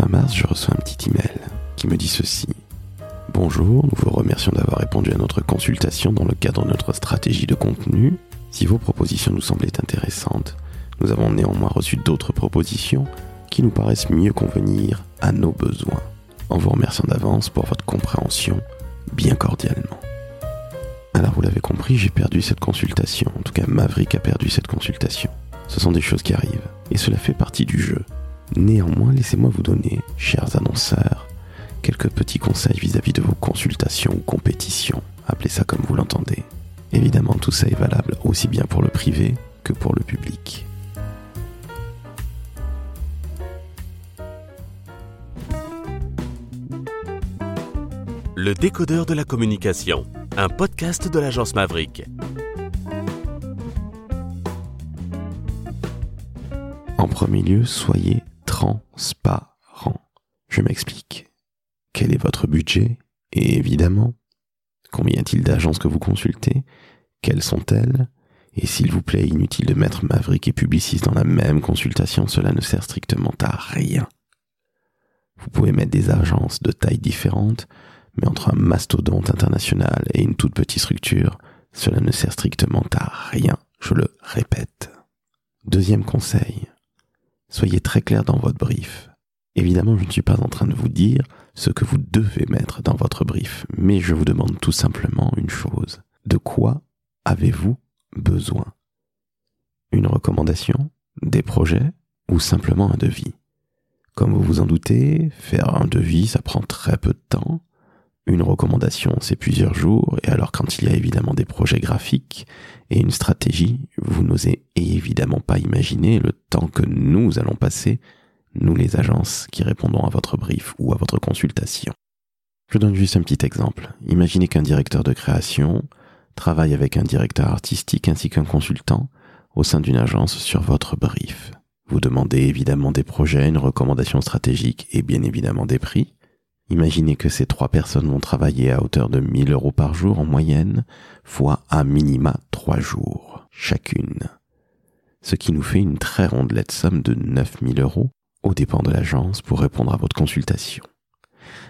fin mars, je reçois un petit email qui me dit ceci. Bonjour, nous vous remercions d'avoir répondu à notre consultation dans le cadre de notre stratégie de contenu. Si vos propositions nous semblaient intéressantes, nous avons néanmoins reçu d'autres propositions qui nous paraissent mieux convenir à nos besoins. En vous remerciant d'avance pour votre compréhension, bien cordialement. Alors vous l'avez compris, j'ai perdu cette consultation. En tout cas, Maverick a perdu cette consultation. Ce sont des choses qui arrivent, et cela fait partie du jeu. Néanmoins, laissez-moi vous donner, chers annonceurs, quelques petits conseils vis-à-vis de vos consultations ou compétitions, appelez ça comme vous l'entendez. Évidemment, tout ça est valable aussi bien pour le privé que pour le public. Le décodeur de la communication, un podcast de l'agence Maverick. En premier lieu, soyez transparent. Je m'explique. Quel est votre budget? Et évidemment, combien y a-t-il d'agences que vous consultez? Quelles sont-elles? Et s'il vous plaît, inutile de mettre Maverick et Publicis dans la même consultation, cela ne sert strictement à rien. Vous pouvez mettre des agences de tailles différentes, mais entre un mastodonte international et une toute petite structure, cela ne sert strictement à rien, je le répète. Deuxième conseil, soyez très clair dans votre brief. Évidemment, je ne suis pas en train de vous dire ce que vous devez mettre dans votre brief, mais je vous demande tout simplement une chose. De quoi avez-vous besoin? Une recommandation? Des projets? Ou simplement un devis? Comme vous vous en doutez, faire un devis, ça prend très peu de temps. Une recommandation, c'est plusieurs jours, et alors quand il y a évidemment des projets graphiques et une stratégie, vous n'osez évidemment pas imaginer le temps que nous allons passer, nous les agences qui répondons à votre brief ou à votre consultation. Je donne juste un petit exemple. Imaginez qu'un directeur de création travaille avec un directeur artistique ainsi qu'un consultant au sein d'une agence sur votre brief. Vous demandez évidemment des projets, une recommandation stratégique et bien évidemment des prix. Imaginez que ces trois personnes vont travailler à hauteur de 1000 euros par jour en moyenne, fois à minima trois jours chacune. Ce qui nous fait une très rondelette somme de 9000 euros aux dépens de l'agence pour répondre à votre consultation.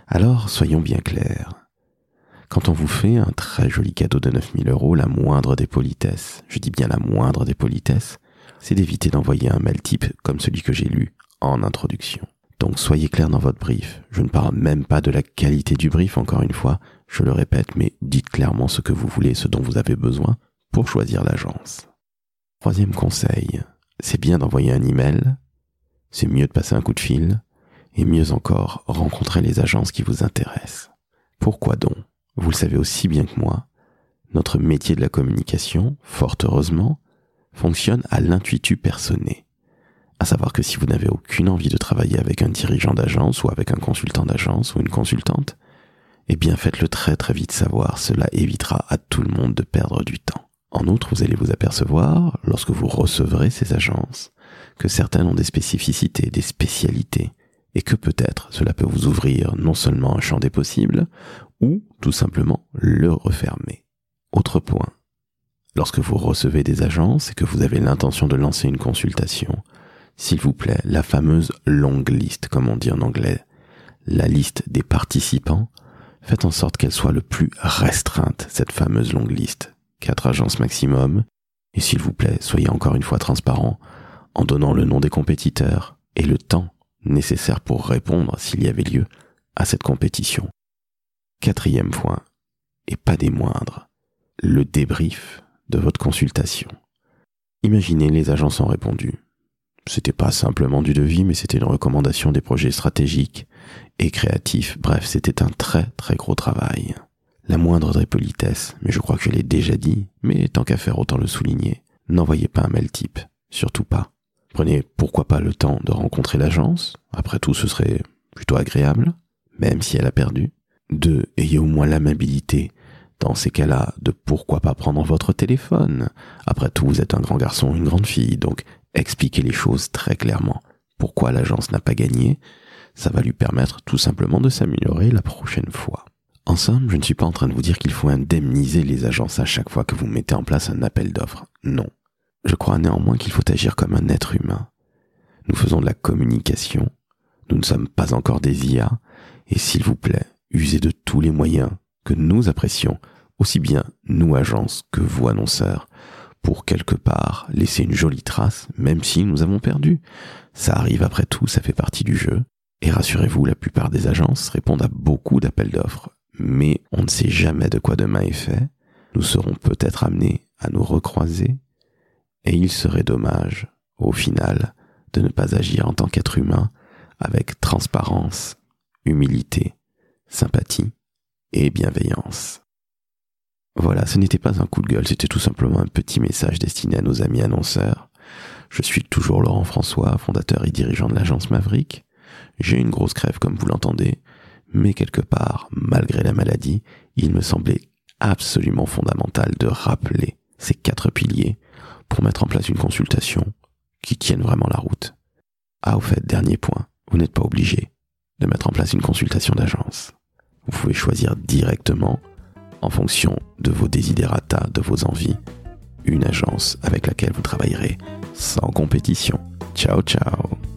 Alors, soyons bien clairs. Quand on vous fait un très joli cadeau de 9000 euros, la moindre des politesses, je dis bien la moindre des politesses, c'est d'éviter d'envoyer un mail type comme celui que j'ai lu en introduction. Donc soyez clair dans votre brief. Je ne parle même pas de la qualité du brief, encore une fois, je le répète, mais dites clairement ce que vous voulez, ce dont vous avez besoin pour choisir l'agence. Troisième conseil, c'est bien d'envoyer un email, c'est mieux de passer un coup de fil, et mieux encore, rencontrer les agences qui vous intéressent. Pourquoi donc? Vous le savez aussi bien que moi, notre métier de la communication, fort heureusement, fonctionne à l'intuitu personné. À savoir que si vous n'avez aucune envie de travailler avec un dirigeant d'agence ou avec un consultant d'agence ou une consultante, eh bien faites-le très très vite savoir, cela évitera à tout le monde de perdre du temps. En outre, vous allez vous apercevoir, lorsque vous recevrez ces agences, que certaines ont des spécificités, des spécialités, et que peut-être cela peut vous ouvrir non seulement un champ des possibles, ou tout simplement le refermer. Autre point. Lorsque vous recevez des agences et que vous avez l'intention de lancer une consultation, s'il vous plaît, la fameuse longue liste, comme on dit en anglais, la liste des participants, faites en sorte qu'elle soit le plus restreinte, cette fameuse longue liste. Quatre agences maximum. Et s'il vous plaît, soyez encore une fois transparent en donnant le nom des compétiteurs et le temps nécessaire pour répondre, s'il y avait lieu, à cette compétition. Quatrième point, et pas des moindres, le débrief de votre consultation. Imaginez les agences ont répondu. C'était pas simplement du devis, mais c'était une recommandation des projets stratégiques et créatifs. Bref, c'était un très très gros travail. La moindre des mais je crois que je l'ai déjà dit, mais tant qu'à faire autant le souligner, n'envoyez pas un mail type, surtout pas. Prenez pourquoi pas le temps de rencontrer l'agence, après tout ce serait plutôt agréable, même si elle a perdu. Deux, ayez au moins l'amabilité, dans ces cas-là, de pourquoi pas prendre votre téléphone. Après tout, vous êtes un grand garçon, une grande fille, donc expliquer les choses très clairement. Pourquoi l'agence n'a pas gagné, ça va lui permettre tout simplement de s'améliorer la prochaine fois. En somme, je ne suis pas en train de vous dire qu'il faut indemniser les agences à chaque fois que vous mettez en place un appel d'offres. Non. Je crois néanmoins qu'il faut agir comme un être humain. Nous faisons de la communication. nous ne sommes pas encore des IA, et s'il vous plaît, usez de tous les moyens que nous apprécions, aussi bien nous agences que vous annonceurs, pour quelque part laisser une jolie trace, même si nous avons perdu. Ça arrive après tout, ça fait partie du jeu. Et rassurez-vous, la plupart des agences répondent à beaucoup d'appels d'offres. Mais on ne sait jamais de quoi demain est fait. Nous serons peut-être amenés à nous recroiser. Et il serait dommage, au final, de ne pas agir en tant qu'être humain avec transparence, humilité, sympathie et bienveillance. Voilà, ce n'était pas un coup de gueule, c'était tout simplement un petit message destiné à nos amis annonceurs. Je suis toujours Laurent François, fondateur et dirigeant de l'agence Maverick. J'ai une grosse crève comme vous l'entendez, mais quelque part, malgré la maladie, il me semblait absolument fondamental de rappeler ces quatre piliers pour mettre en place une consultation qui tienne vraiment la route. Ah, au fait, dernier point, vous n'êtes pas obligé de mettre en place une consultation d'agence. Vous pouvez choisir directement en fonction de vos desiderata, de vos envies, une agence avec laquelle vous travaillerez sans compétition. Ciao ciao